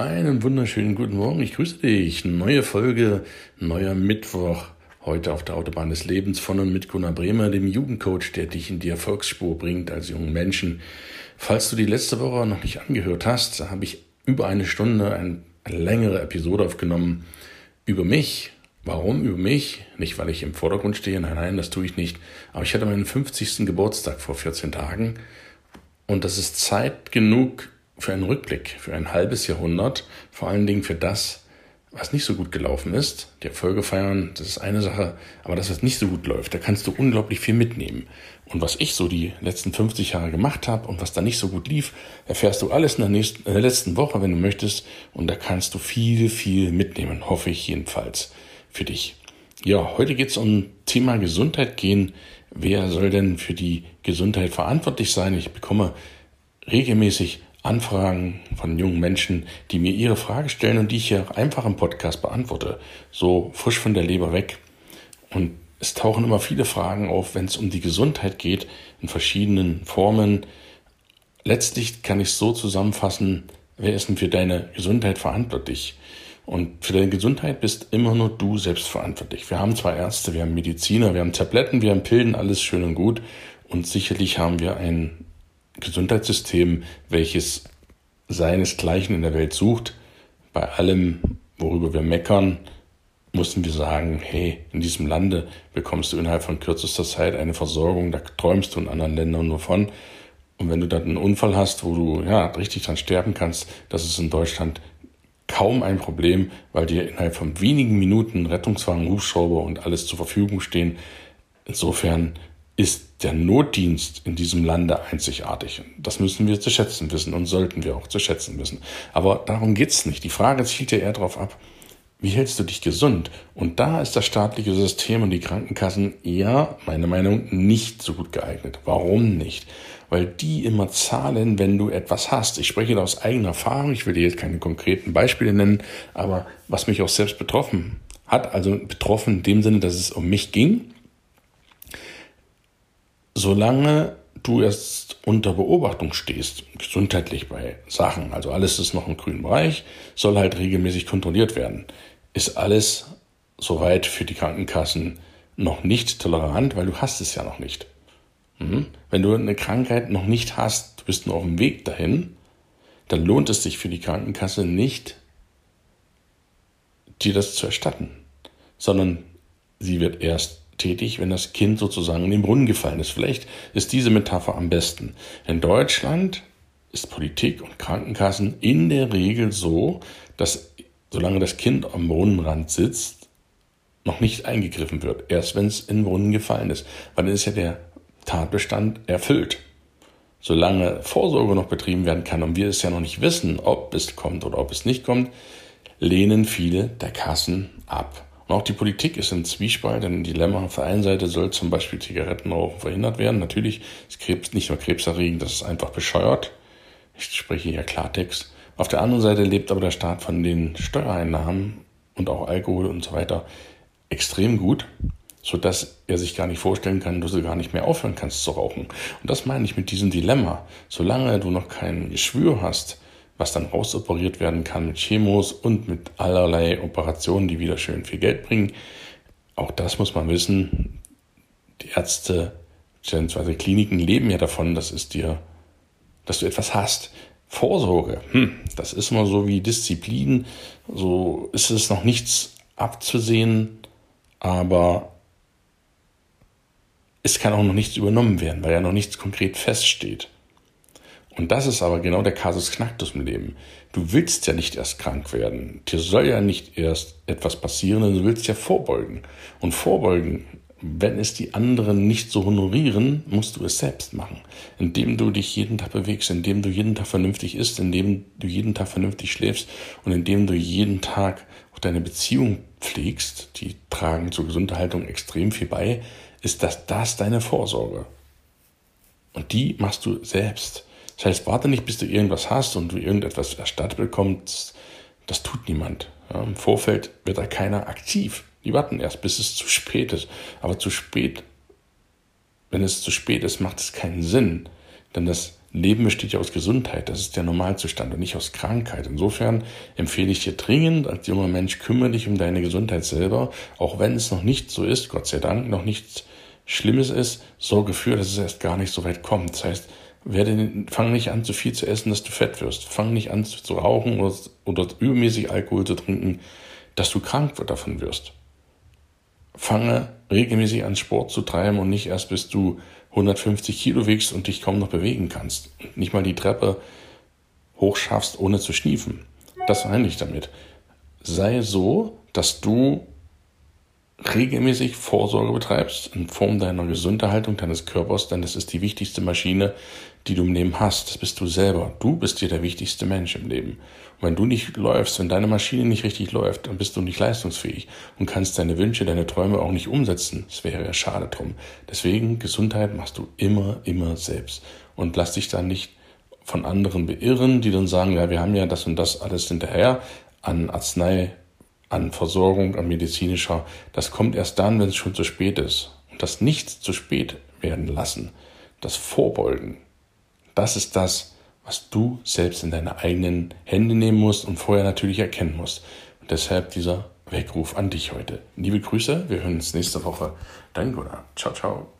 Einen wunderschönen guten Morgen. Ich grüße dich. Neue Folge, neuer Mittwoch. Heute auf der Autobahn des Lebens von und mit Gunnar Bremer, dem Jugendcoach, der dich in die Erfolgsspur bringt als jungen Menschen. Falls du die letzte Woche noch nicht angehört hast, habe ich über eine Stunde eine längere Episode aufgenommen über mich. Warum über mich? Nicht, weil ich im Vordergrund stehe. Nein, nein, das tue ich nicht. Aber ich hatte meinen 50. Geburtstag vor 14 Tagen. Und das ist Zeit genug, für einen Rückblick, für ein halbes Jahrhundert, vor allen Dingen für das, was nicht so gut gelaufen ist. Die Erfolge feiern, das ist eine Sache, aber das, was nicht so gut läuft, da kannst du unglaublich viel mitnehmen. Und was ich so die letzten 50 Jahre gemacht habe und was da nicht so gut lief, erfährst du alles in der, nächsten, in der letzten Woche, wenn du möchtest. Und da kannst du viel, viel mitnehmen, hoffe ich jedenfalls für dich. Ja, heute geht es um Thema Gesundheit gehen. Wer soll denn für die Gesundheit verantwortlich sein? Ich bekomme regelmäßig Anfragen von jungen Menschen, die mir ihre Frage stellen und die ich hier einfach im Podcast beantworte. So frisch von der Leber weg. Und es tauchen immer viele Fragen auf, wenn es um die Gesundheit geht, in verschiedenen Formen. Letztlich kann ich es so zusammenfassen, wer ist denn für deine Gesundheit verantwortlich? Und für deine Gesundheit bist immer nur du selbst verantwortlich. Wir haben zwar Ärzte, wir haben Mediziner, wir haben Tabletten, wir haben Pillen, alles schön und gut. Und sicherlich haben wir ein Gesundheitssystem, welches seinesgleichen in der Welt sucht. Bei allem, worüber wir meckern, mussten wir sagen, hey, in diesem Lande bekommst du innerhalb von kürzester Zeit eine Versorgung, da träumst du in anderen Ländern nur von. Und wenn du dann einen Unfall hast, wo du ja richtig dran sterben kannst, das ist in Deutschland kaum ein Problem, weil dir innerhalb von wenigen Minuten Rettungswagen, Hubschrauber und alles zur Verfügung stehen. Insofern ist der Notdienst in diesem Lande einzigartig. Das müssen wir zu schätzen wissen und sollten wir auch zu schätzen wissen. Aber darum geht's nicht. Die Frage zielt ja eher darauf ab, wie hältst du dich gesund? Und da ist das staatliche System und die Krankenkassen ja, meine Meinung, nicht so gut geeignet. Warum nicht? Weil die immer zahlen, wenn du etwas hast. Ich spreche da aus eigener Erfahrung. Ich will dir jetzt keine konkreten Beispiele nennen, aber was mich auch selbst betroffen hat, also betroffen in dem Sinne, dass es um mich ging, solange du erst unter Beobachtung stehst, gesundheitlich bei Sachen, also alles ist noch im grünen Bereich, soll halt regelmäßig kontrolliert werden. Ist alles soweit für die Krankenkassen noch nicht tolerant, weil du hast es ja noch nicht. Mhm. Wenn du eine Krankheit noch nicht hast, du bist nur auf dem Weg dahin, dann lohnt es sich für die Krankenkasse nicht, dir das zu erstatten, sondern sie wird erst tätig, wenn das Kind sozusagen in den Brunnen gefallen ist. Vielleicht ist diese Metapher am besten. In Deutschland ist Politik und Krankenkassen in der Regel so, dass solange das Kind am Brunnenrand sitzt, noch nicht eingegriffen wird. Erst wenn es in den Brunnen gefallen ist. Weil dann ist ja der Tatbestand erfüllt. Solange Vorsorge noch betrieben werden kann und wir es ja noch nicht wissen, ob es kommt oder ob es nicht kommt, lehnen viele der Kassen ab. Und auch die Politik ist im Zwiespalt, ein Dilemma. Auf der einen Seite soll zum Beispiel Zigarettenrauchen verhindert werden. Natürlich ist Krebs nicht nur krebserregend, das ist einfach bescheuert. Ich spreche hier Klartext. Auf der anderen Seite lebt aber der Staat von den Steuereinnahmen und auch Alkohol und so weiter extrem gut, sodass er sich gar nicht vorstellen kann, dass du gar nicht mehr aufhören kannst zu rauchen. Und das meine ich mit diesem Dilemma. Solange du noch kein Geschwür hast, was dann rausoperiert werden kann mit Chemos und mit allerlei Operationen, die wieder schön viel Geld bringen. Auch das muss man wissen. Die Ärzte bzw. Kliniken leben ja davon, dass es dir, dass du etwas hast. Vorsorge, hm, das ist immer so wie Disziplin. So ist es noch nichts abzusehen, aber es kann auch noch nichts übernommen werden, weil ja noch nichts konkret feststeht. Und das ist aber genau der Kasus Knacktus im Leben. Du willst ja nicht erst krank werden. Dir soll ja nicht erst etwas passieren, du willst ja vorbeugen. Und vorbeugen, wenn es die anderen nicht so honorieren, musst du es selbst machen. Indem du dich jeden Tag bewegst, indem du jeden Tag vernünftig isst, indem du jeden Tag vernünftig schläfst und indem du jeden Tag auch deine Beziehung pflegst, die tragen zur Gesunderhaltung extrem viel bei, ist das das deine Vorsorge. Und die machst du selbst. Das heißt, warte nicht, bis du irgendwas hast und du irgendetwas erstattet bekommst. Das tut niemand. Ja, Im Vorfeld wird da keiner aktiv. Die warten erst, bis es zu spät ist. Aber zu spät, wenn es zu spät ist, macht es keinen Sinn. Denn das Leben besteht ja aus Gesundheit, das ist der Normalzustand und nicht aus Krankheit. Insofern empfehle ich dir dringend als junger Mensch, kümmere dich um deine Gesundheit selber, auch wenn es noch nicht so ist, Gott sei Dank, noch nichts Schlimmes ist, sorge für, dass es erst gar nicht so weit kommt. Das heißt, werde, fang nicht an, zu viel zu essen, dass du fett wirst. Fang nicht an zu rauchen oder, oder übermäßig Alkohol zu trinken, dass du krank davon wirst. Fange regelmäßig an Sport zu treiben und nicht erst bis du 150 Kilo wiegst und dich kaum noch bewegen kannst. Nicht mal die Treppe hochschaffst, ohne zu schniefen. Das meine ich damit. Sei so, dass du regelmäßig Vorsorge betreibst in Form deiner Gesunderhaltung deines Körpers, denn das ist die wichtigste Maschine, die du im Leben hast. Das bist du selber. Du bist dir der wichtigste Mensch im Leben. Und wenn du nicht läufst, wenn deine Maschine nicht richtig läuft, dann bist du nicht leistungsfähig und kannst deine Wünsche, deine Träume auch nicht umsetzen. Das wäre ja schade drum. Deswegen Gesundheit machst du immer, immer selbst. Und lass dich dann nicht von anderen beirren, die dann sagen, ja, wir haben ja das und das alles hinterher an Arznei an Versorgung, an medizinischer, das kommt erst dann, wenn es schon zu spät ist. Und das Nichts zu spät werden lassen, das Vorbeugen, das ist das, was du selbst in deine eigenen Hände nehmen musst und vorher natürlich erkennen musst. Und deshalb dieser Weckruf an dich heute. Liebe Grüße, wir hören uns nächste Woche. Dein Gunnar. Ciao, ciao.